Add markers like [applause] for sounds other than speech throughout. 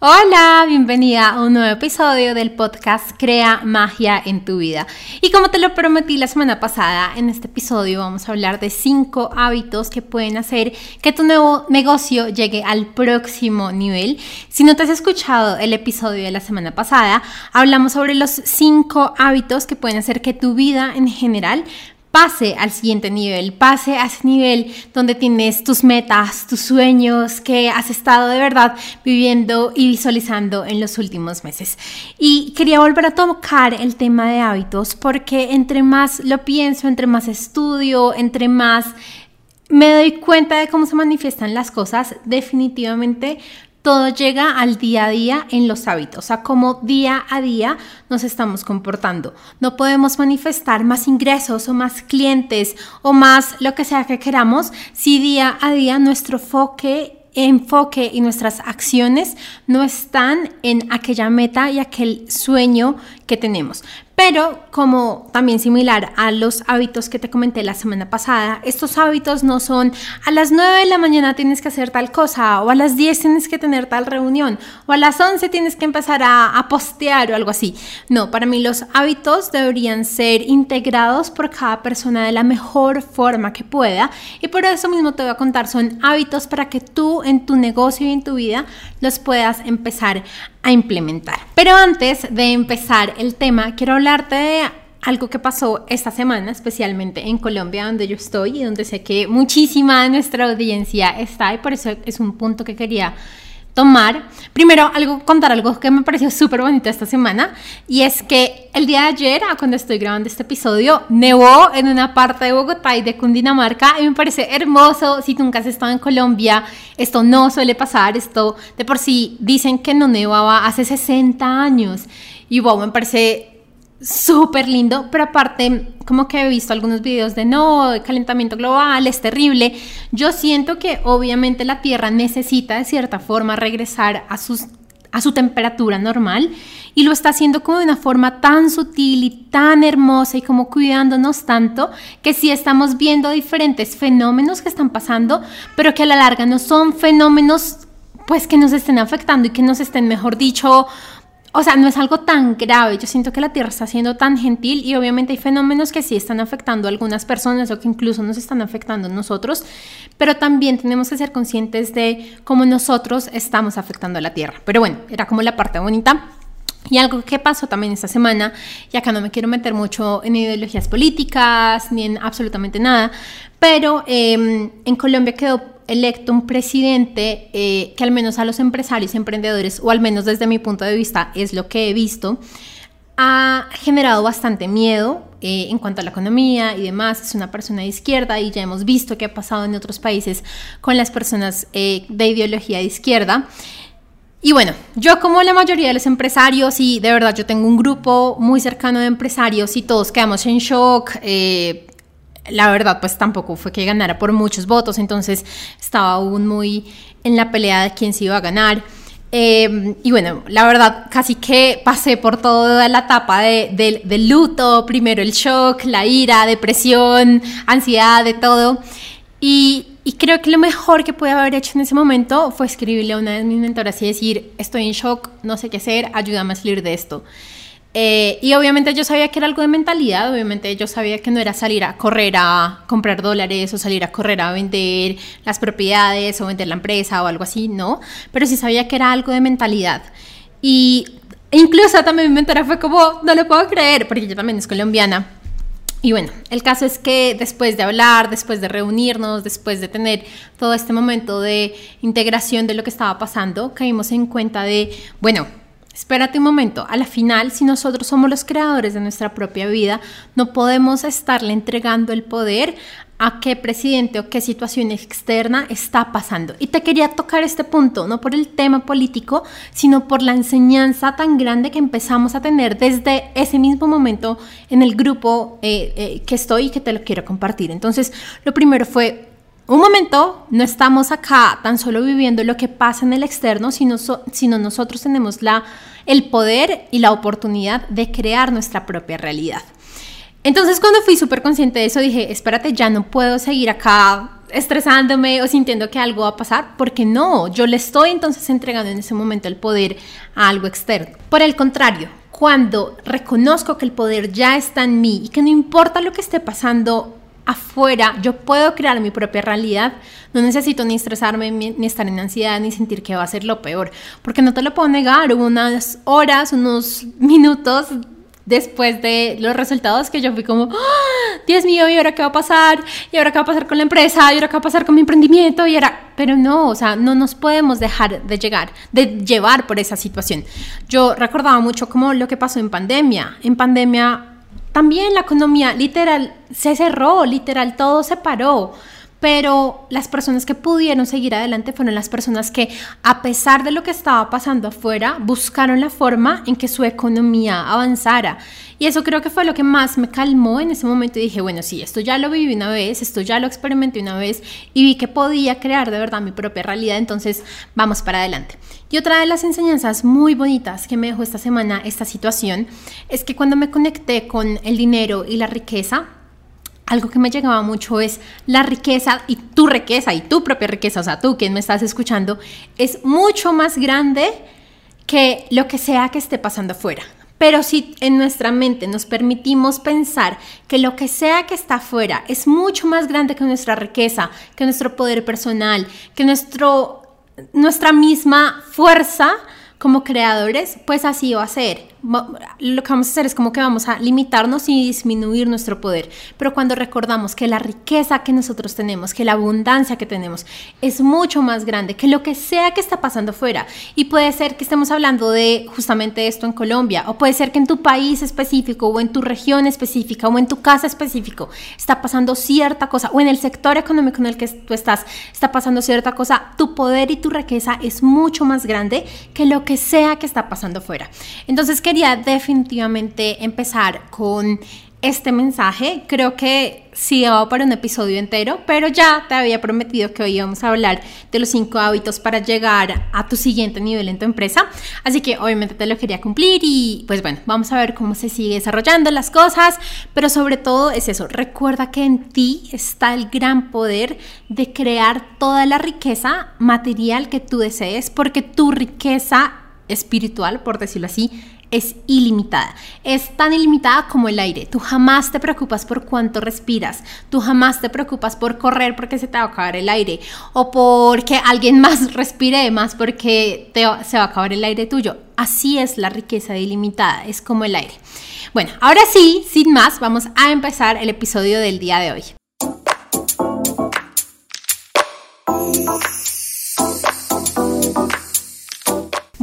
Hola, bienvenida a un nuevo episodio del podcast Crea Magia en tu vida. Y como te lo prometí la semana pasada, en este episodio vamos a hablar de cinco hábitos que pueden hacer que tu nuevo negocio llegue al próximo nivel. Si no te has escuchado el episodio de la semana pasada, hablamos sobre los cinco hábitos que pueden hacer que tu vida en general pase al siguiente nivel, pase a ese nivel donde tienes tus metas, tus sueños que has estado de verdad viviendo y visualizando en los últimos meses. Y quería volver a tocar el tema de hábitos porque entre más lo pienso, entre más estudio, entre más me doy cuenta de cómo se manifiestan las cosas, definitivamente todo llega al día a día en los hábitos, a cómo día a día nos estamos comportando. No podemos manifestar más ingresos o más clientes o más lo que sea que queramos si día a día nuestro enfoque enfoque y nuestras acciones no están en aquella meta y aquel sueño que tenemos. Pero como también similar a los hábitos que te comenté la semana pasada, estos hábitos no son a las 9 de la mañana tienes que hacer tal cosa, o a las 10 tienes que tener tal reunión, o a las 11 tienes que empezar a, a postear o algo así. No, para mí los hábitos deberían ser integrados por cada persona de la mejor forma que pueda. Y por eso mismo te voy a contar, son hábitos para que tú en tu negocio y en tu vida los puedas empezar a implementar. Pero antes de empezar el tema, quiero hablarte de algo que pasó esta semana, especialmente en Colombia, donde yo estoy y donde sé que muchísima de nuestra audiencia está y por eso es un punto que quería tomar. Primero, algo, contar algo que me pareció súper bonito esta semana y es que el día de ayer, cuando estoy grabando este episodio, nevó en una parte de Bogotá y de Cundinamarca y me parece hermoso. Si nunca has estado en Colombia, esto no suele pasar. Esto de por sí dicen que no nevaba hace 60 años y wow, me parece súper lindo, pero aparte como que he visto algunos videos de no, calentamiento global es terrible, yo siento que obviamente la Tierra necesita de cierta forma regresar a, sus, a su temperatura normal y lo está haciendo como de una forma tan sutil y tan hermosa y como cuidándonos tanto que sí estamos viendo diferentes fenómenos que están pasando, pero que a la larga no son fenómenos pues que nos estén afectando y que nos estén, mejor dicho, o sea, no es algo tan grave. Yo siento que la Tierra está siendo tan gentil y obviamente hay fenómenos que sí están afectando a algunas personas o que incluso nos están afectando a nosotros, pero también tenemos que ser conscientes de cómo nosotros estamos afectando a la Tierra. Pero bueno, era como la parte bonita. Y algo que pasó también esta semana, y acá no me quiero meter mucho en ideologías políticas ni en absolutamente nada, pero em, en Colombia quedó electo un presidente eh, que al menos a los empresarios y emprendedores, o al menos desde mi punto de vista es lo que he visto, ha generado bastante miedo eh, en cuanto a la economía y demás. Es una persona de izquierda y ya hemos visto qué ha pasado en otros países con las personas eh, de ideología de izquierda. Y bueno, yo como la mayoría de los empresarios y de verdad yo tengo un grupo muy cercano de empresarios y todos quedamos en shock la verdad pues tampoco fue que ganara por muchos votos, entonces estaba aún muy en la pelea de quién se iba a ganar. Em, y bueno, la verdad casi que pasé por toda la etapa de, del luto, primero el shock, la ira, depresión, ansiedad, de todo. Y, y, creo que lo mejor que pude haber hecho en ese momento fue escribirle a una de mis mentoras y decir, estoy en shock, no sé qué hacer, ayúdame a salir de esto. Eh, y obviamente yo sabía que era algo de mentalidad, obviamente yo sabía que no era salir a correr a comprar dólares o salir a correr a vender las propiedades o vender la empresa o algo así, no, pero sí sabía que era algo de mentalidad. Y incluso también mi mentora fue como, no lo puedo creer, porque ella también es colombiana. Y bueno, el caso es que después de hablar, después de reunirnos, después de tener todo este momento de integración de lo que estaba pasando, caímos en cuenta de, bueno, Espérate un momento, a la final, si nosotros somos los creadores de nuestra propia vida, no podemos estarle entregando el poder a qué presidente o qué situación externa está pasando. Y te quería tocar este punto, no por el tema político, sino por la enseñanza tan grande que empezamos a tener desde ese mismo momento en el grupo eh, eh, que estoy y que te lo quiero compartir. Entonces, lo primero fue un momento, no estamos acá tan solo viviendo lo que pasa en el externo, sino, nosotros tenemos la, el poder y la oportunidad de crear nuestra propia realidad. Entonces cuando fui súper consciente de eso dije, espérate, ya no puedo seguir acá estresándome o sintiendo que algo va a pasar, porque no, yo le estoy entonces entregando en ese momento el poder a algo externo. Por el contrario, cuando reconozco que el poder ya está en mí y que no importa lo que esté pasando afuera, yo puedo crear mi propia realidad, no necesito ni estresarme, ni estar en ansiedad, ni sentir que va a ser lo peor, porque no te lo puedo negar, hubo unas horas, unos minutos después de los resultados que yo fui como, ¡Ah! Dios mío, ¿y ahora qué va a pasar? ¿Y ahora qué va a pasar con la empresa? ¿Y ahora qué va a pasar con mi emprendimiento? Y ahora, pero no, o sea, no nos podemos dejar de llegar, de llevar por esa situación. Yo recordaba mucho como lo que pasó en pandemia. En pandemia también la economía literal se cerró, literal todo se paró pero las personas que pudieron seguir adelante fueron las personas que, a pesar de lo que estaba pasando afuera, buscaron la forma en que su economía avanzara. Y eso creo que fue lo que más me calmó en ese momento y dije, bueno, sí, esto ya lo viví una vez, esto ya lo experimenté una vez y vi que podía crear de verdad mi propia realidad, entonces vamos para adelante. Y otra de las enseñanzas muy bonitas que me dejó esta semana esta situación es que cuando me conecté con el dinero y la riqueza, algo que me llegaba mucho es la riqueza y tu riqueza y tu propia riqueza, o sea, tú quien me estás escuchando, es mucho más grande que lo que sea que esté pasando afuera. Pero si en nuestra mente nos permitimos pensar que lo que sea que está afuera es mucho más grande que nuestra riqueza, que nuestro poder personal, que nuestro, nuestra misma fuerza como creadores, pues así va a ser lo que vamos a hacer es como que vamos a limitarnos y disminuir nuestro poder. Pero cuando recordamos que la riqueza que nosotros tenemos, que la abundancia que tenemos es mucho más grande que lo que sea que está pasando fuera. Y puede ser que estemos hablando de justamente esto en Colombia, o puede ser que en tu país específico, o en tu región específica, o en tu casa específico, está pasando cierta cosa, o en el sector económico en el que tú estás, está pasando cierta cosa. Tu poder y tu riqueza es mucho más grande que lo que sea que está pasando fuera. Entonces, quería definitivamente empezar con este mensaje. Creo que sí va para un episodio entero, pero ya te había prometido que hoy íbamos a hablar de los cinco hábitos para llegar a tu siguiente nivel en tu empresa. Así que obviamente te lo quería cumplir y pues bueno, vamos a ver cómo se sigue desarrollando las cosas, pero sobre todo es eso, recuerda que en ti está el gran poder de crear toda la riqueza material que tú desees, porque tu riqueza espiritual, por decirlo así, es ilimitada. Es tan ilimitada como el aire. Tú jamás te preocupas por cuánto respiras. Tú jamás te preocupas por correr porque se te va a acabar el aire. O porque alguien [laughs] más respire más porque se va a acabar el aire tuyo. Así es la riqueza ilimitada. Es como el aire. Bueno, ahora sí, sin más, vamos a empezar el episodio del día de hoy.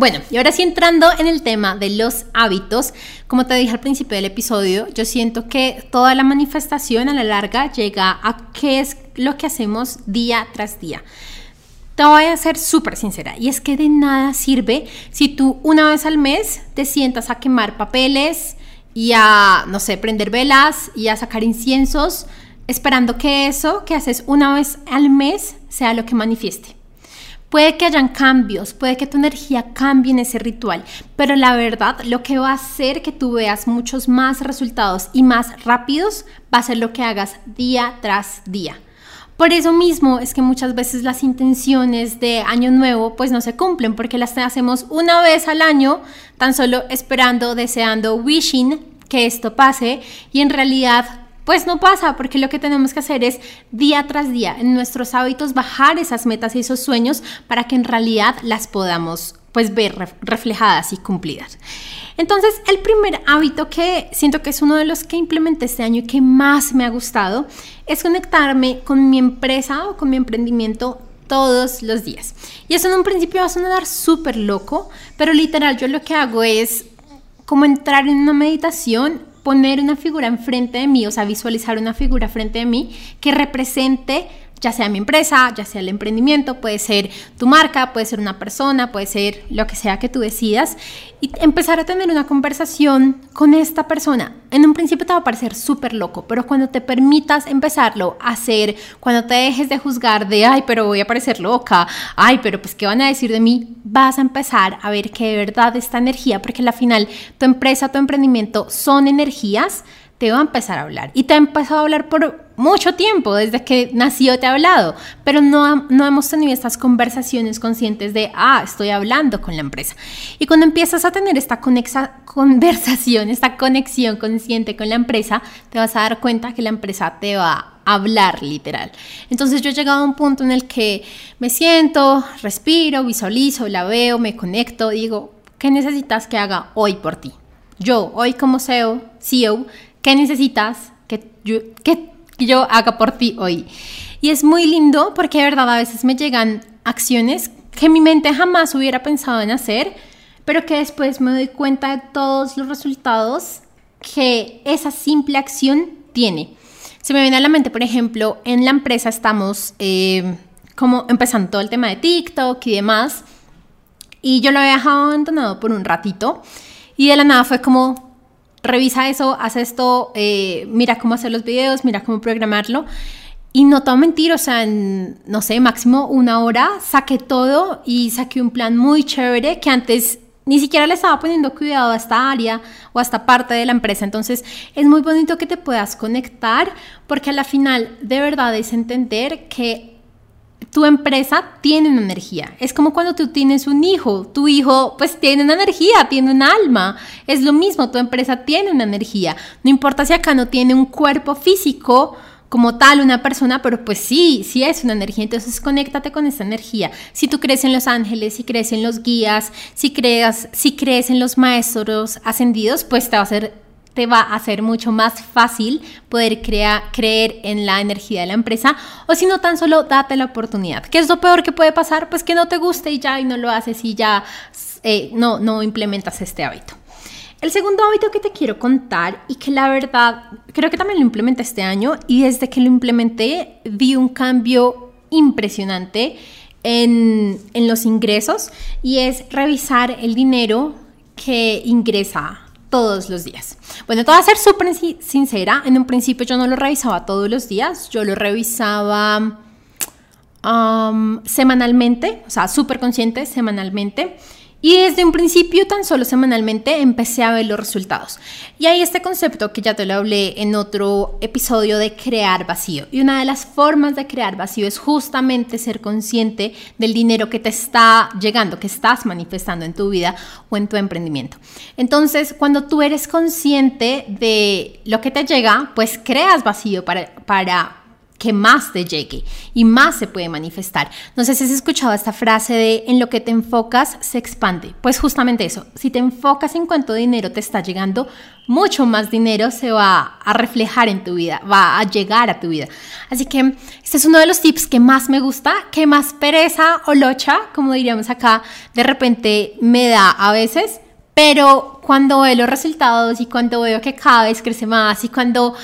Bueno, y ahora sí entrando en el tema de los hábitos, como te dije al principio del episodio, yo siento que toda la manifestación a la larga llega a qué es lo que hacemos día tras día. Te voy a ser súper sincera, y es que de nada sirve si tú una vez al mes te sientas a quemar papeles y a, no sé, prender velas y a sacar inciensos, esperando que eso que haces una vez al mes sea lo que manifieste. Puede que hayan cambios, puede que tu energía cambie en ese ritual, pero la verdad lo que va a hacer que tú veas muchos más resultados y más rápidos va a ser lo que hagas día tras día. Por eso mismo es que muchas veces las intenciones de año nuevo pues no se cumplen porque las hacemos una vez al año, tan solo esperando, deseando, wishing que esto pase y en realidad pues no pasa, porque lo que tenemos que hacer es día tras día en nuestros hábitos bajar esas metas y esos sueños para que en realidad las podamos pues ver reflejadas y cumplidas. Entonces, el primer hábito que siento que es uno de los que implementé este año y que más me ha gustado es conectarme con mi empresa o con mi emprendimiento todos los días. Y eso en un principio va a sonar súper loco, pero literal yo lo que hago es como entrar en una meditación poner una figura enfrente de mí, o sea, visualizar una figura frente de mí que represente ya sea mi empresa, ya sea el emprendimiento, puede ser tu marca, puede ser una persona, puede ser lo que sea que tú decidas, y empezar a tener una conversación con esta persona. En un principio te va a parecer súper loco, pero cuando te permitas empezarlo a hacer, cuando te dejes de juzgar de, ay, pero voy a parecer loca, ay, pero pues, ¿qué van a decir de mí? Vas a empezar a ver que de verdad esta energía, porque al final tu empresa, tu emprendimiento son energías, te va a empezar a hablar. Y te ha empezado a hablar por mucho tiempo, desde que nació te ha hablado, pero no, no hemos tenido estas conversaciones conscientes de, ah, estoy hablando con la empresa. Y cuando empiezas a tener esta conexa, conversación, esta conexión consciente con la empresa, te vas a dar cuenta que la empresa te va a hablar literal. Entonces yo he llegado a un punto en el que me siento, respiro, visualizo, la veo, me conecto, digo, ¿qué necesitas que haga hoy por ti? Yo, hoy como CEO, CEO ¿Qué necesitas que yo, que yo haga por ti hoy? Y es muy lindo porque de verdad a veces me llegan acciones que mi mente jamás hubiera pensado en hacer, pero que después me doy cuenta de todos los resultados que esa simple acción tiene. Se me viene a la mente, por ejemplo, en la empresa estamos eh, como empezando todo el tema de TikTok y demás, y yo lo había dejado abandonado por un ratito, y de la nada fue como, revisa eso, haz esto, eh, mira cómo hacer los videos, mira cómo programarlo. Y no a mentir, o sea, en, no sé, máximo una hora saqué todo y saqué un plan muy chévere que antes ni siquiera le estaba poniendo cuidado a esta área o a esta parte de la empresa. Entonces es muy bonito que te puedas conectar porque a la final de verdad es entender que tu empresa tiene una energía. Es como cuando tú tienes un hijo, tu hijo pues tiene una energía, tiene un alma. Es lo mismo, tu empresa tiene una energía. No importa si acá no tiene un cuerpo físico como tal una persona, pero pues sí, sí es una energía, entonces conéctate con esa energía. Si tú crees en los ángeles, si crees en los guías, si creas, si crees en los maestros ascendidos, pues te va a hacer te va a hacer mucho más fácil poder creer en la energía de la empresa o si no tan solo date la oportunidad. ¿Qué es lo peor que puede pasar? Pues que no te guste y ya y no lo haces y ya eh, no, no implementas este hábito. El segundo hábito que te quiero contar y que la verdad creo que también lo implementé este año y desde que lo implementé vi un cambio impresionante en, en los ingresos y es revisar el dinero que ingresa todos los días. Bueno, te voy a ser súper sincera, en un principio yo no lo revisaba todos los días, yo lo revisaba semanalmente, o sea, súper consciente semanalmente. Y desde un principio, tan solo semanalmente, empecé a ver los resultados. Y hay este concepto que ya te lo hablé en otro episodio de crear vacío. Y una de las formas de crear vacío es justamente ser consciente del dinero que te está llegando, que estás manifestando en tu vida o en tu emprendimiento. Entonces, cuando tú eres consciente de lo que te llega, pues creas vacío para, para que más te llegue y más se puede manifestar. No sé si has escuchado esta frase de en lo que te enfocas se expande. Pues justamente eso, si te enfocas en cuánto dinero te está llegando, mucho más dinero se va a reflejar en tu vida, va a llegar a tu vida. Así que este es uno de los tips que más me gusta, que más pereza o locha, como diríamos acá, de repente me da a veces. Pero cuando veo los resultados y cuando veo que cada vez crece más y cuando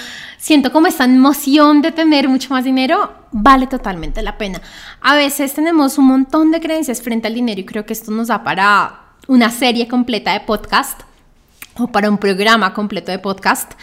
siento como esta emoción de tener mucho más dinero, vale totalmente la pena. A veces tenemos un montón de creencias frente al dinero y creo que esto nos da para una serie completa de podcast o para un programa completo de podcast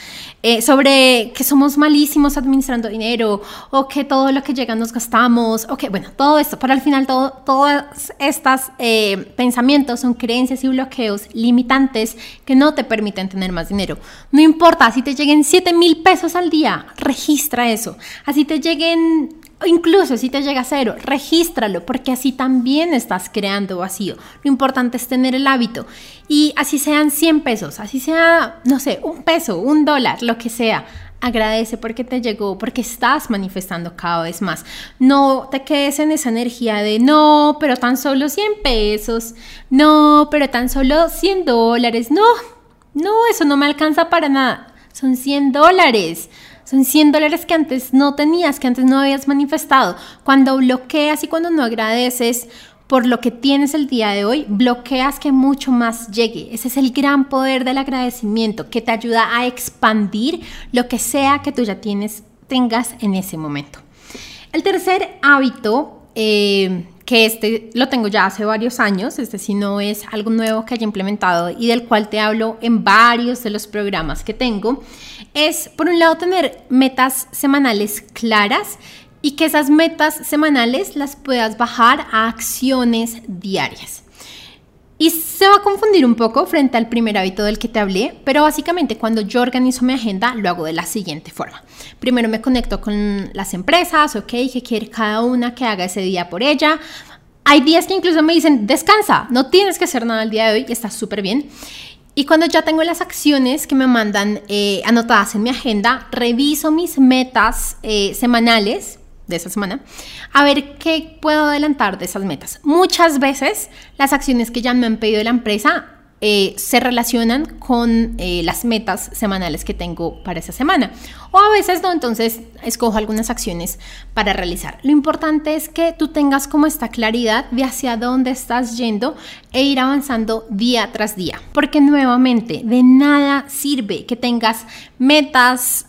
eh, sobre que somos malísimos administrando dinero o que todo lo que llega nos gastamos o que, bueno, todo esto, pero al final todo, todos estos eh, pensamientos son creencias y bloqueos limitantes que no te permiten tener más dinero. No importa si te lleguen 7 mil pesos al día, registra eso. Así te lleguen incluso si te llega a cero, regístralo, porque así también estás creando vacío. Lo importante es tener el hábito. Y así sean 100 pesos, así sea, no sé, un peso, un dólar, lo que sea. Agradece porque te llegó, porque estás manifestando cada vez más. No te quedes en esa energía de no, pero tan solo 100 pesos, no, pero tan solo 100 dólares, no, no, eso no me alcanza para nada. Son 100 dólares. Son 100 dólares que antes no tenías, que antes no habías manifestado. Cuando bloqueas y cuando no agradeces por lo que tienes el día de hoy, bloqueas que mucho más llegue. Ese es el gran poder del agradecimiento, que te ayuda a expandir lo que sea que tú ya tienes, tengas en ese momento. El tercer hábito eh, que este lo tengo ya hace varios años, este si no es algo nuevo que haya implementado y del cual te hablo en varios de los programas que tengo, es por un lado tener metas semanales claras y que esas metas semanales las puedas bajar a acciones diarias. Y se va a confundir un poco frente al primer hábito del que te hablé, pero básicamente cuando yo organizo mi agenda lo hago de la siguiente forma. Primero me conecto con las empresas, ok, que quiere cada una que haga ese día por ella. Hay días que incluso me dicen, descansa, no tienes que hacer nada el día de hoy y está súper bien. Y cuando ya tengo las acciones que me mandan eh, anotadas en mi agenda, reviso mis metas eh, semanales de esa semana, a ver qué puedo adelantar de esas metas. Muchas veces las acciones que ya me han pedido de la empresa eh, se relacionan con eh, las metas semanales que tengo para esa semana. O a veces no, entonces escojo algunas acciones para realizar. Lo importante es que tú tengas como esta claridad de hacia dónde estás yendo e ir avanzando día tras día. Porque nuevamente, de nada sirve que tengas metas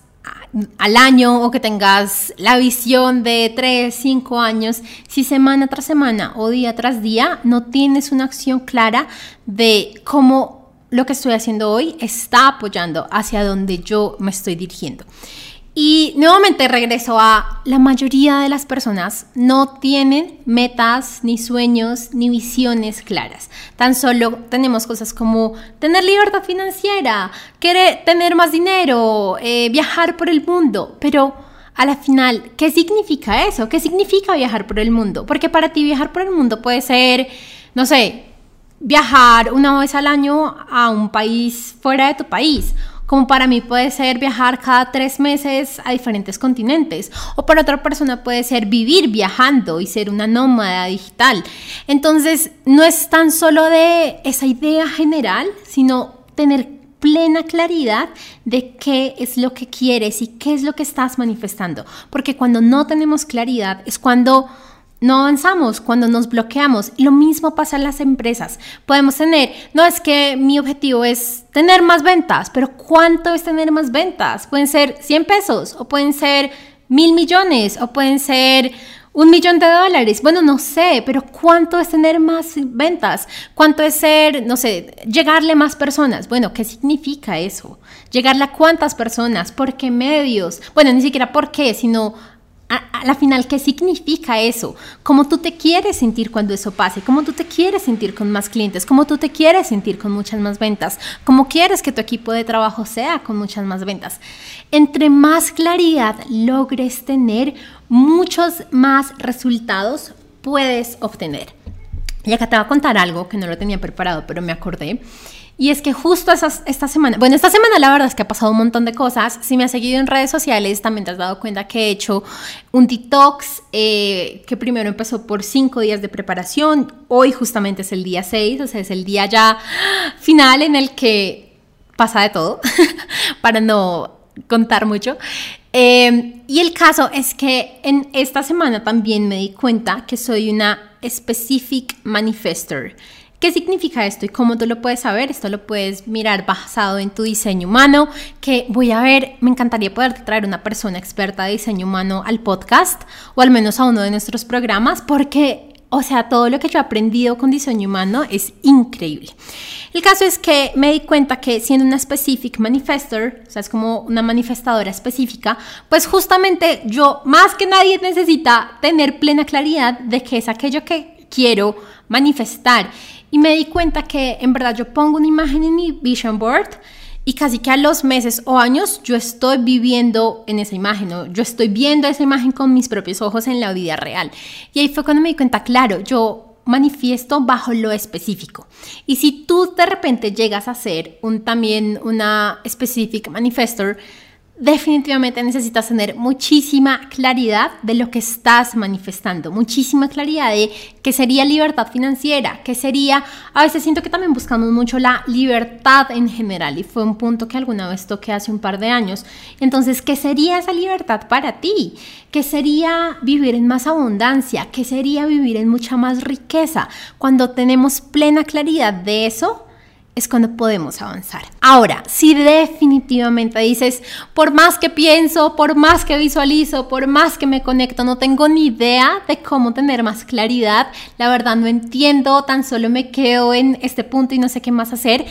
al año o que tengas la visión de 3, 5 años, si semana tras semana o día tras día no tienes una acción clara de cómo lo que estoy haciendo hoy está apoyando hacia donde yo me estoy dirigiendo. Y nuevamente regreso a la mayoría de las personas no tienen metas, ni sueños, ni visiones claras. Tan solo tenemos cosas como tener libertad financiera, querer tener más dinero, eh, viajar por el mundo, pero a la final, ¿qué significa eso? ¿Qué significa viajar por el mundo? Porque para ti viajar por el mundo puede ser, no sé, viajar una vez al año a un país fuera de tu país como para mí puede ser viajar cada tres meses a diferentes continentes, o para otra persona puede ser vivir viajando y ser una nómada digital. Entonces, no es tan solo de esa idea general, sino tener plena claridad de qué es lo que quieres y qué es lo que estás manifestando. Porque cuando no tenemos claridad es cuando no avanzamos, cuando nos bloqueamos. Lo mismo pasa en las empresas. Podemos tener, no es que mi objetivo es tener más ventas, pero ¿cuánto es tener más ventas? Pueden ser 100 pesos o pueden ser mil millones o pueden ser un millón de dólares. Bueno, no sé, pero ¿cuánto es tener más ventas? ¿Cuánto es ser, no sé, llegarle a más personas? Bueno, ¿qué significa eso? ¿Llegarle a cuántas personas? ¿Por qué medios? Bueno, ni siquiera por qué, sino a, la final, ¿qué significa eso? ¿Cómo tú te quieres sentir cuando eso pase? ¿Cómo tú te quieres sentir con más clientes? ¿Cómo tú te quieres sentir con muchas más ventas? ¿Cómo quieres que tu equipo de trabajo sea con muchas más ventas? Entre más claridad logres tener, muchos más resultados puedes obtener. Y acá te voy a contar algo que no lo tenía preparado, pero me acordé. Y es que justo esta semana, bueno, esta semana la verdad es que ha pasado un montón de cosas. Si me has seguido en redes sociales, también te has dado cuenta que he hecho un detox eh, que primero empezó por cinco días de preparación. Hoy justamente es el día seis, o sea, es el día ya final en el que pasa de todo, [laughs] para no contar mucho. Eh, y el caso es que en esta semana también me di cuenta que soy una specific manifester. ¿Qué significa esto y cómo tú lo puedes saber? Esto lo puedes mirar basado en tu diseño humano, que voy a ver, me encantaría poder traer una persona experta de diseño humano al podcast o al menos a uno de nuestros programas porque, o sea, todo lo que yo he aprendido con diseño humano es increíble. El caso es que me di cuenta que siendo una specific manifestor, o sea, es como una manifestadora específica, pues justamente yo más que nadie necesita tener plena claridad de qué es aquello que quiero manifestar y me di cuenta que en verdad yo pongo una imagen en mi vision board y casi que a los meses o años yo estoy viviendo en esa imagen, o yo estoy viendo esa imagen con mis propios ojos en la vida real. Y ahí fue cuando me di cuenta, claro, yo manifiesto bajo lo específico. Y si tú de repente llegas a ser un, también una specific manifestor, definitivamente necesitas tener muchísima claridad de lo que estás manifestando, muchísima claridad de qué sería libertad financiera, qué sería, a veces siento que también buscamos mucho la libertad en general y fue un punto que alguna vez toqué hace un par de años. Entonces, ¿qué sería esa libertad para ti? ¿Qué sería vivir en más abundancia? ¿Qué sería vivir en mucha más riqueza? Cuando tenemos plena claridad de eso, es cuando podemos avanzar. Ahora, si definitivamente dices, por más que pienso, por más que visualizo, por más que me conecto, no tengo ni idea de cómo tener más claridad, la verdad no entiendo, tan solo me quedo en este punto y no sé qué más hacer.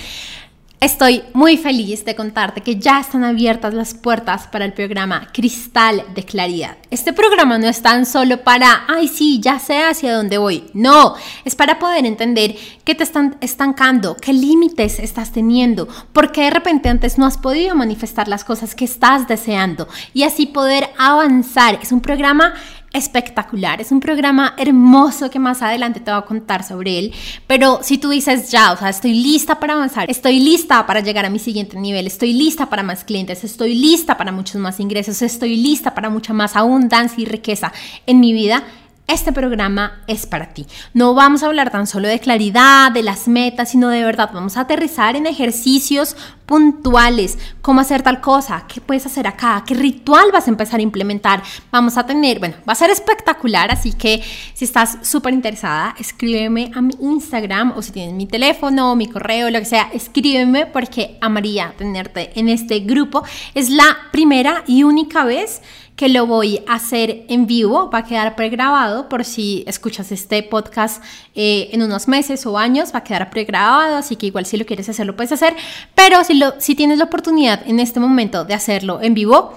Estoy muy feliz de contarte que ya están abiertas las puertas para el programa Cristal de Claridad. Este programa no es tan solo para, ay sí, ya sé hacia dónde voy. No, es para poder entender qué te están estancando, qué límites estás teniendo, por qué de repente antes no has podido manifestar las cosas que estás deseando y así poder avanzar. Es un programa espectacular, es un programa hermoso que más adelante te voy a contar sobre él, pero si tú dices ya, o sea, estoy lista para avanzar, estoy lista para llegar a mi siguiente nivel, estoy lista para más clientes, estoy lista para muchos más ingresos, estoy lista para mucha más abundancia y riqueza en mi vida, este programa es para ti. No vamos a hablar tan solo de claridad, de las metas, sino de verdad vamos a aterrizar en ejercicios puntuales, cómo hacer tal cosa, qué puedes hacer acá, qué ritual vas a empezar a implementar. Vamos a tener, bueno, va a ser espectacular, así que si estás súper interesada, escríbeme a mi Instagram o si tienes mi teléfono, mi correo, lo que sea, escríbeme porque amaría tenerte en este grupo. Es la primera y única vez que lo voy a hacer en vivo, va a quedar pregrabado por si escuchas este podcast eh, en unos meses o años, va a quedar pregrabado, así que igual si lo quieres hacer lo puedes hacer, pero si, lo, si tienes la oportunidad en este momento de hacerlo en vivo,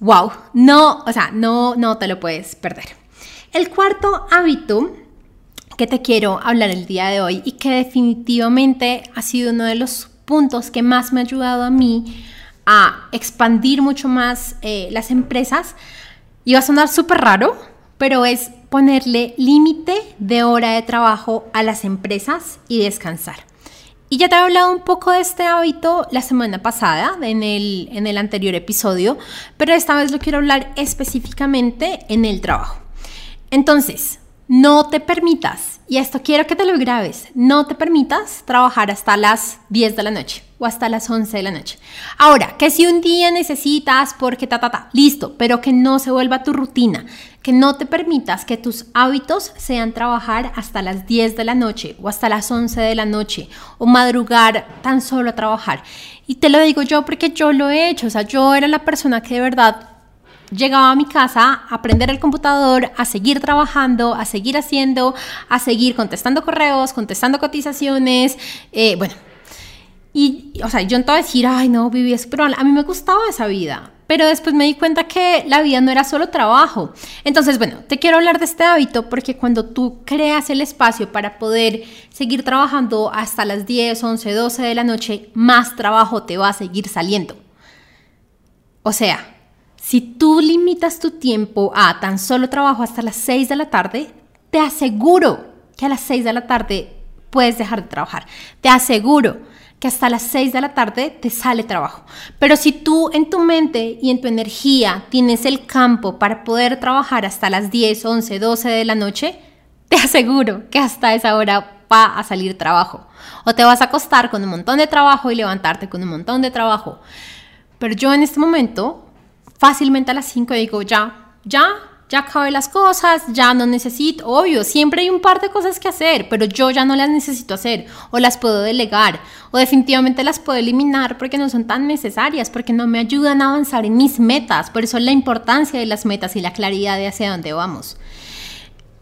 wow, no, o sea, no, no te lo puedes perder. El cuarto hábito que te quiero hablar el día de hoy y que definitivamente ha sido uno de los puntos que más me ha ayudado a mí a expandir mucho más eh, las empresas. Y va a sonar súper raro, pero es ponerle límite de hora de trabajo a las empresas y descansar. Y ya te he hablado un poco de este hábito la semana pasada, en el, en el anterior episodio, pero esta vez lo quiero hablar específicamente en el trabajo. Entonces, no te permitas, y esto quiero que te lo grabes, no te permitas trabajar hasta las 10 de la noche o hasta las 11 de la noche. Ahora, que si un día necesitas porque ta, ta, ta, listo, pero que no se vuelva tu rutina, que no te permitas que tus hábitos sean trabajar hasta las 10 de la noche o hasta las 11 de la noche o madrugar tan solo a trabajar. Y te lo digo yo porque yo lo he hecho, o sea, yo era la persona que de verdad llegaba a mi casa a aprender el computador, a seguir trabajando, a seguir haciendo, a seguir contestando correos, contestando cotizaciones, eh, bueno. Y, o sea, yo entonces decir, ay, no, vivía súper mal. A mí me gustaba esa vida, pero después me di cuenta que la vida no era solo trabajo. Entonces, bueno, te quiero hablar de este hábito porque cuando tú creas el espacio para poder seguir trabajando hasta las 10, 11, 12 de la noche, más trabajo te va a seguir saliendo. O sea, si tú limitas tu tiempo a tan solo trabajo hasta las 6 de la tarde, te aseguro que a las 6 de la tarde puedes dejar de trabajar. Te aseguro que hasta las 6 de la tarde te sale trabajo. Pero si tú en tu mente y en tu energía tienes el campo para poder trabajar hasta las 10, 11, 12 de la noche, te aseguro que hasta esa hora va a salir trabajo. O te vas a acostar con un montón de trabajo y levantarte con un montón de trabajo. Pero yo en este momento fácilmente a las 5 digo, ya, ya, ya acabé las cosas, ya no necesito, obvio, siempre hay un par de cosas que hacer, pero yo ya no las necesito hacer, o las puedo delegar, o definitivamente las puedo eliminar porque no son tan necesarias, porque no me ayudan a avanzar en mis metas, por eso la importancia de las metas y la claridad de hacia dónde vamos.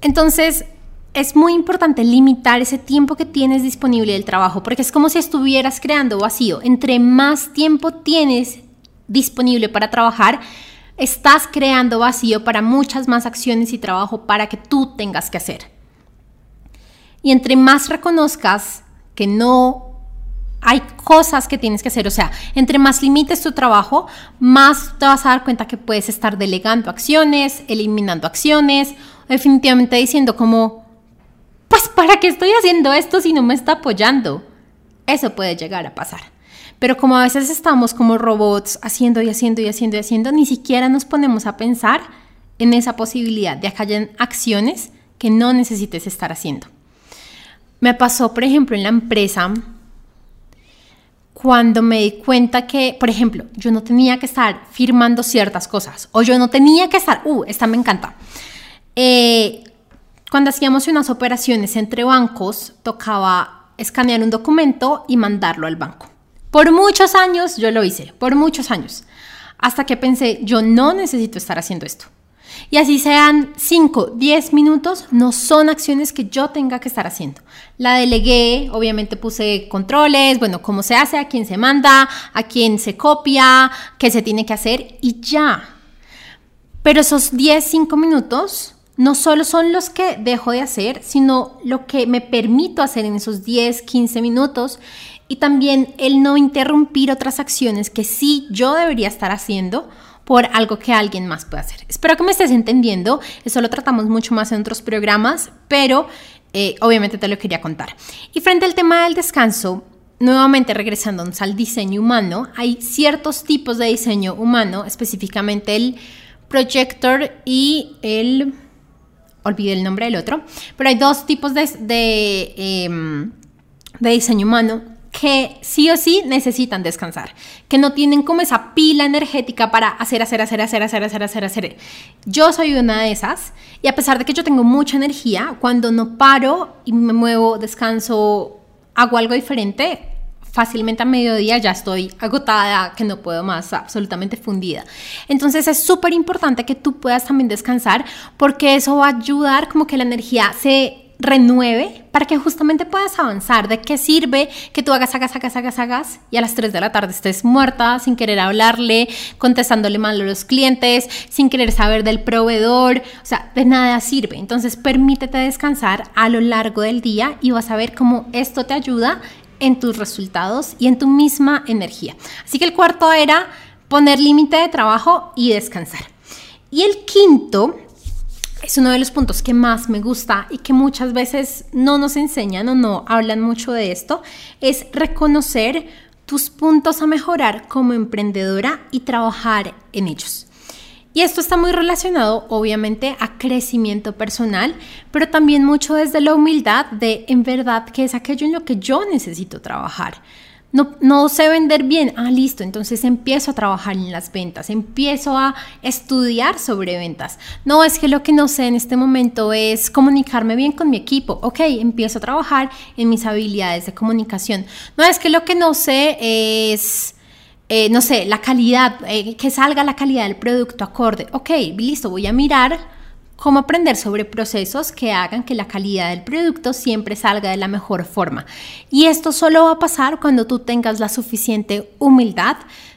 Entonces, es muy importante limitar ese tiempo que tienes disponible del trabajo, porque es como si estuvieras creando vacío. Entre más tiempo tienes disponible para trabajar, estás creando vacío para muchas más acciones y trabajo para que tú tengas que hacer. Y entre más reconozcas que no hay cosas que tienes que hacer, o sea, entre más limites tu trabajo, más te vas a dar cuenta que puedes estar delegando acciones, eliminando acciones, definitivamente diciendo como, pues, ¿para qué estoy haciendo esto si no me está apoyando? Eso puede llegar a pasar. Pero como a veces estamos como robots haciendo y haciendo y haciendo y haciendo, ni siquiera nos ponemos a pensar en esa posibilidad de que hayan acciones que no necesites estar haciendo. Me pasó, por ejemplo, en la empresa, cuando me di cuenta que, por ejemplo, yo no tenía que estar firmando ciertas cosas o yo no tenía que estar, uh, esta me encanta. Eh, cuando hacíamos unas operaciones entre bancos, tocaba escanear un documento y mandarlo al banco. Por muchos años yo lo hice, por muchos años, hasta que pensé, yo no necesito estar haciendo esto. Y así sean 5, 10 minutos, no son acciones que yo tenga que estar haciendo. La delegué, obviamente puse controles, bueno, cómo se hace, a quién se manda, a quién se copia, qué se tiene que hacer y ya. Pero esos 10, 5 minutos no solo son los que dejo de hacer, sino lo que me permito hacer en esos 10, 15 minutos y también el no interrumpir otras acciones que sí yo debería estar haciendo por algo que alguien más puede hacer. Espero que me estés entendiendo, eso lo tratamos mucho más en otros programas, pero eh, obviamente te lo quería contar. Y frente al tema del descanso, nuevamente regresando al diseño humano, hay ciertos tipos de diseño humano, específicamente el projector y el olvidé el nombre del otro, pero hay dos tipos de, de, em, de diseño humano que sí o sí necesitan descansar, que no tienen como esa pila energética para hacer, hacer, hacer, hacer, hacer, hacer, hacer, hacer. Yo soy una de esas y a pesar de que yo tengo mucha energía, cuando no paro y me muevo, descanso, hago algo diferente, fácilmente a mediodía ya estoy agotada, que no puedo más, absolutamente fundida. Entonces es súper importante que tú puedas también descansar porque eso va a ayudar como que la energía se renueve para que justamente puedas avanzar. ¿De qué sirve que tú hagas, hagas, hagas, hagas, hagas y a las 3 de la tarde estés muerta sin querer hablarle, contestándole mal a los clientes, sin querer saber del proveedor? O sea, de nada sirve. Entonces permítete descansar a lo largo del día y vas a ver cómo esto te ayuda en tus resultados y en tu misma energía. Así que el cuarto era poner límite de trabajo y descansar. Y el quinto es uno de los puntos que más me gusta y que muchas veces no nos enseñan o no hablan mucho de esto, es reconocer tus puntos a mejorar como emprendedora y trabajar en ellos. Y esto está muy relacionado obviamente a crecimiento personal, pero también mucho desde la humildad de en verdad que es aquello en lo que yo necesito trabajar. No, sé vender bien, ah, listo, entonces empiezo a trabajar en las ventas, empiezo a estudiar sobre ventas. No, es que lo que no sé en este momento es comunicarme bien con mi equipo, ok, empiezo a trabajar en mis habilidades de comunicación. No, es que lo que no sé es eh, no sé, la calidad, eh, que salga la calidad del producto acorde. Ok, listo, voy a mirar cómo aprender sobre procesos que hagan que la calidad del producto siempre salga de la mejor forma. Y esto solo va a pasar cuando tú tengas la suficiente humildad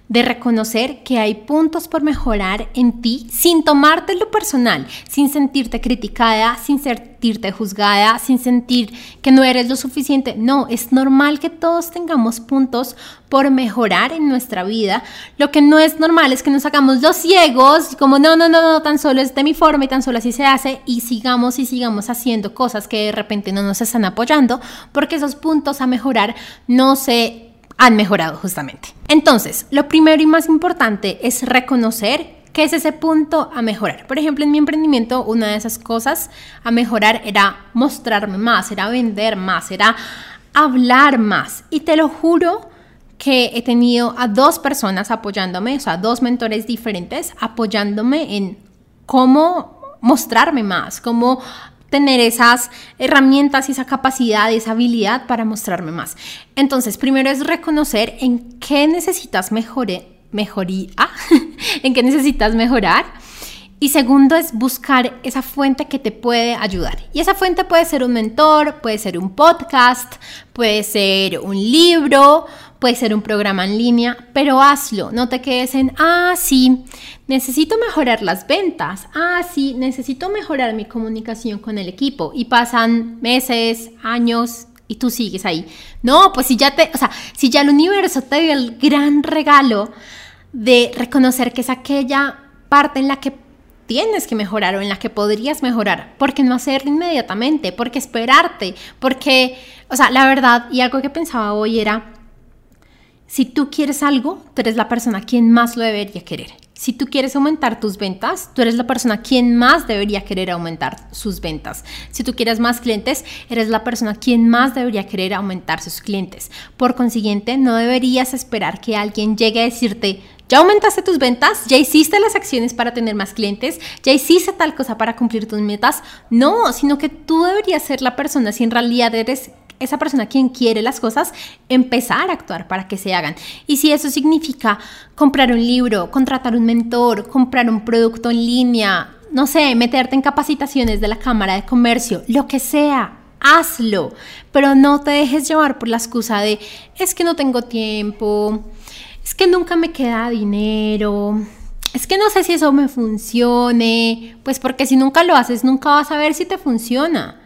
de reconocer que hay puntos por mejorar en ti sin tomártelo personal, sin sentirte criticada, sin sentirte juzgada, sin sentir que no eres lo suficiente. No, es normal que todos tengamos puntos por mejorar en nuestra vida. Lo que no es normal es que nos hagamos los ciegos, como no, no, no, no, tan solo es de mi forma y tan solo así se hace y sigamos y sigamos haciendo cosas que de repente no nos están apoyando porque esos puntos a mejorar no se han mejorado justamente. Entonces, lo primero y más importante es reconocer qué es ese punto a mejorar. Por ejemplo, en mi emprendimiento, una de esas cosas a mejorar era mostrarme más, era vender más, era hablar más. Y te lo juro que he tenido a dos personas apoyándome, o sea, dos mentores diferentes apoyándome en cómo mostrarme más, cómo tener esas herramientas y esa capacidad, esa habilidad para mostrarme más. Entonces, primero es reconocer en qué necesitas mejorar, mejoría, [laughs] en qué necesitas mejorar. Y segundo es buscar esa fuente que te puede ayudar. Y esa fuente puede ser un mentor, puede ser un podcast, puede ser un libro, puede ser un programa en línea, pero hazlo, no te quedes en, ah, sí, necesito mejorar las ventas, ah, sí, necesito mejorar mi comunicación con el equipo y pasan meses, años y tú sigues ahí. No, pues si ya te, o sea, si ya el universo te dio el gran regalo de reconocer que es aquella parte en la que tienes que mejorar o en la que podrías mejorar, ¿por qué no hacerlo inmediatamente? ¿Por qué esperarte? Porque, o sea, la verdad, y algo que pensaba hoy era, si tú quieres algo, tú eres la persona quien más lo debería querer. Si tú quieres aumentar tus ventas, tú eres la persona quien más debería querer aumentar sus ventas. Si tú quieres más clientes, eres la persona quien más debería querer aumentar sus clientes. Por consiguiente, no deberías esperar que alguien llegue a decirte, ya aumentaste tus ventas, ya hiciste las acciones para tener más clientes, ya hiciste tal cosa para cumplir tus metas. No, sino que tú deberías ser la persona si en realidad eres esa persona quien quiere las cosas, empezar a actuar para que se hagan. Y si eso significa comprar un libro, contratar un mentor, comprar un producto en línea, no sé, meterte en capacitaciones de la Cámara de Comercio, lo que sea, hazlo, pero no te dejes llevar por la excusa de es que no tengo tiempo, es que nunca me queda dinero, es que no sé si eso me funcione, pues porque si nunca lo haces, nunca vas a ver si te funciona.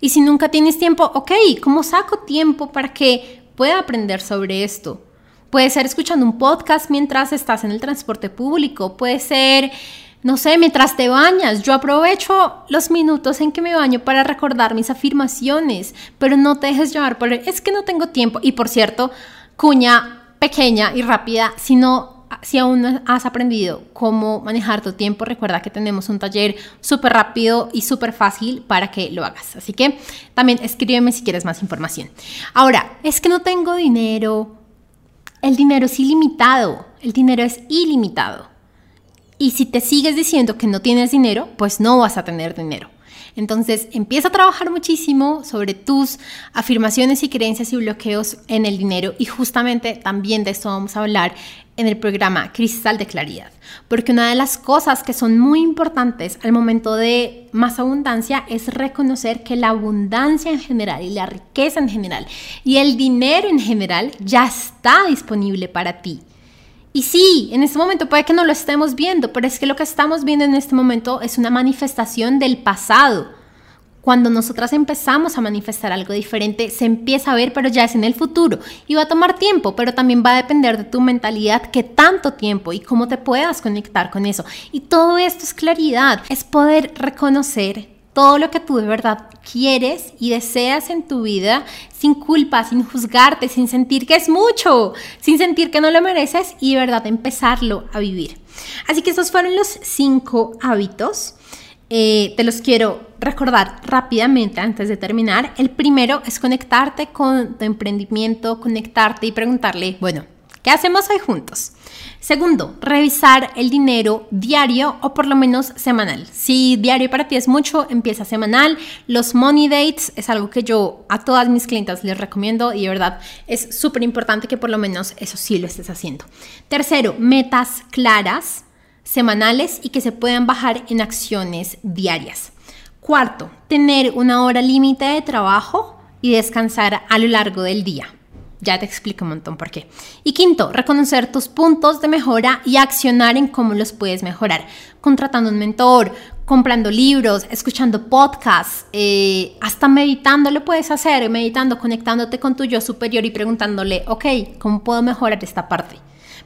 Y si nunca tienes tiempo, ok, ¿cómo saco tiempo para que pueda aprender sobre esto? Puede ser escuchando un podcast mientras estás en el transporte público, puede ser no sé, mientras te bañas, yo aprovecho los minutos en que me baño para recordar mis afirmaciones, pero no te dejes llevar por es que no tengo tiempo. Y por cierto, cuña pequeña y rápida, si no, si aún no has aprendido cómo manejar tu tiempo, recuerda que tenemos un taller súper rápido y súper fácil para que lo hagas. Así que también escríbeme si quieres más información. Ahora, es que no tengo dinero. El dinero es ilimitado. El dinero es ilimitado. Y si te sigues diciendo que no tienes dinero, pues no vas a tener dinero. Entonces empieza a trabajar muchísimo sobre tus afirmaciones y creencias y bloqueos en el dinero y justamente también de esto vamos a hablar en el programa Cristal de Claridad. Porque una de las cosas que son muy importantes al momento de más abundancia es reconocer que la abundancia en general y la riqueza en general y el dinero en general ya está disponible para ti. Y sí, en este momento puede que no lo estemos viendo, pero es que lo que estamos viendo en este momento es una manifestación del pasado. Cuando nosotras empezamos a manifestar algo diferente, se empieza a ver, pero ya es en el futuro. Y va a tomar tiempo, pero también va a depender de tu mentalidad, qué tanto tiempo y cómo te puedas conectar con eso. Y todo esto es claridad, es poder reconocer todo lo que tú de verdad quieres y deseas en tu vida sin culpa, sin juzgarte, sin sentir que es mucho, sin sentir que no lo mereces y de verdad empezarlo a vivir. Así que estos fueron los cinco hábitos. Eh, te los quiero recordar rápidamente antes de terminar. El primero es conectarte con tu emprendimiento, conectarte y preguntarle, bueno, ¿qué hacemos hoy juntos? Segundo, revisar el dinero diario o por lo menos semanal. Si diario para ti es mucho, empieza semanal. Los money dates es algo que yo a todas mis clientas les recomiendo y de verdad es súper importante que por lo menos eso sí lo estés haciendo. Tercero, metas claras, semanales y que se puedan bajar en acciones diarias. Cuarto, tener una hora límite de trabajo y descansar a lo largo del día. Ya te explico un montón por qué. Y quinto, reconocer tus puntos de mejora y accionar en cómo los puedes mejorar. Contratando un mentor, comprando libros, escuchando podcasts, eh, hasta meditando lo puedes hacer, meditando, conectándote con tu yo superior y preguntándole, ok, ¿cómo puedo mejorar esta parte?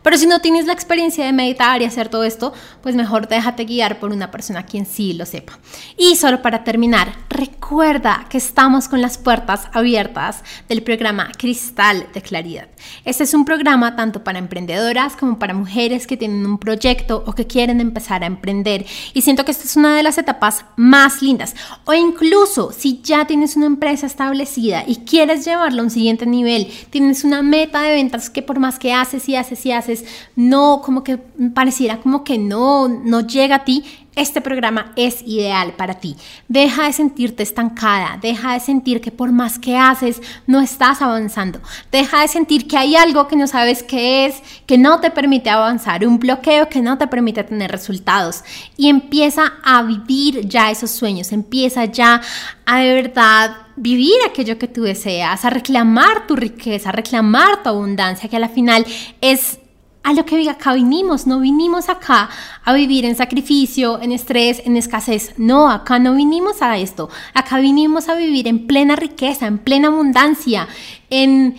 Pero si no tienes la experiencia de meditar y hacer todo esto, pues mejor déjate guiar por una persona quien sí lo sepa. Y solo para terminar, recuerda que estamos con las puertas abiertas del programa Cristal de Claridad. Este es un programa tanto para emprendedoras como para mujeres que tienen un proyecto o que quieren empezar a emprender. Y siento que esta es una de las etapas más lindas. O incluso si ya tienes una empresa establecida y quieres llevarla a un siguiente nivel, tienes una meta de ventas que por más que haces y haces y haces, no, como que pareciera como que no, no llega a ti, este programa es ideal para ti. Deja de sentirte estancada, deja de sentir que por más que haces no estás avanzando, deja de sentir que hay algo que no sabes qué es, que no te permite avanzar, un bloqueo que no te permite tener resultados y empieza a vivir ya esos sueños, empieza ya a de verdad vivir aquello que tú deseas, a reclamar tu riqueza, a reclamar tu abundancia, que a la final es a lo que acá vinimos, no vinimos acá a vivir en sacrificio, en estrés, en escasez, no, acá no vinimos a esto, acá vinimos a vivir en plena riqueza, en plena abundancia, en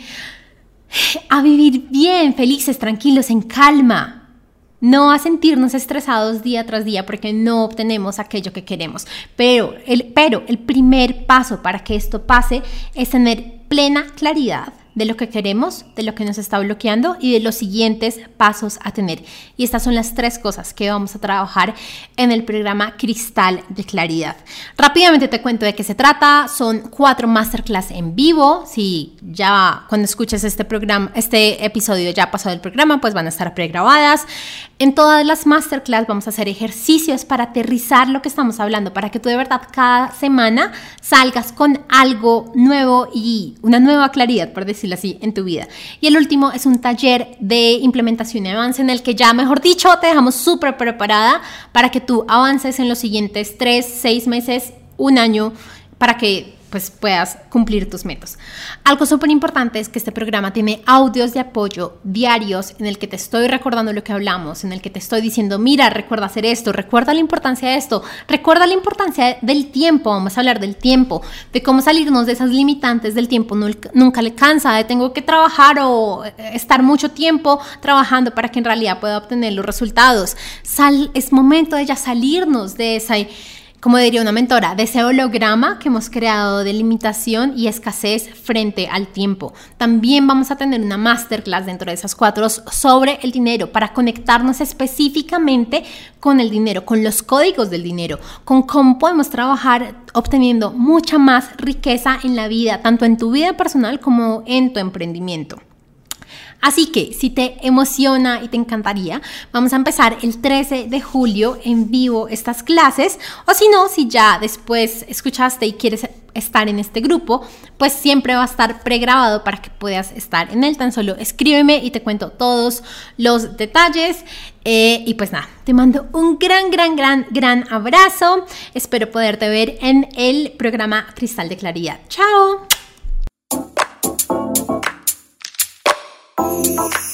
a vivir bien, felices, tranquilos, en calma, no a sentirnos estresados día tras día porque no obtenemos aquello que queremos. Pero el, pero el primer paso para que esto pase es tener plena claridad de lo que queremos, de lo que nos está bloqueando y de los siguientes pasos a tener. Y estas son las tres cosas que vamos a trabajar en el programa Cristal de Claridad. Rápidamente te cuento de qué se trata. Son cuatro masterclass en vivo. Si ya cuando escuches este programa, este episodio ya ha pasado el programa, pues van a estar pregrabadas. En todas las masterclass vamos a hacer ejercicios para aterrizar lo que estamos hablando, para que tú de verdad cada semana salgas con algo nuevo y una nueva claridad, por decirlo así, en tu vida. Y el último es un taller de implementación y avance en el que ya, mejor dicho, te dejamos súper preparada para que tú avances en los siguientes tres, seis meses, un año, para que pues puedas cumplir tus metas. Algo súper importante es que este programa tiene audios de apoyo diarios en el que te estoy recordando lo que hablamos, en el que te estoy diciendo, mira, recuerda hacer esto, recuerda la importancia de esto, recuerda la importancia del tiempo, vamos a hablar del tiempo, de cómo salirnos de esas limitantes del tiempo, nunca le cansa, de tengo que trabajar o estar mucho tiempo trabajando para que en realidad pueda obtener los resultados. Sal, es momento de ya salirnos de esa como diría una mentora, de ese holograma que hemos creado de limitación y escasez frente al tiempo. También vamos a tener una masterclass dentro de esas cuatro sobre el dinero para conectarnos específicamente con el dinero, con los códigos del dinero, con cómo podemos trabajar obteniendo mucha más riqueza en la vida, tanto en tu vida personal como en tu emprendimiento. Así que si te emociona y te encantaría, vamos a empezar el 13 de julio en vivo estas clases. O si no, si ya después escuchaste y quieres estar en este grupo, pues siempre va a estar pregrabado para que puedas estar en él. Tan solo escríbeme y te cuento todos los detalles. Eh, y pues nada, te mando un gran, gran, gran, gran abrazo. Espero poderte ver en el programa Cristal de Claridad. Chao. Música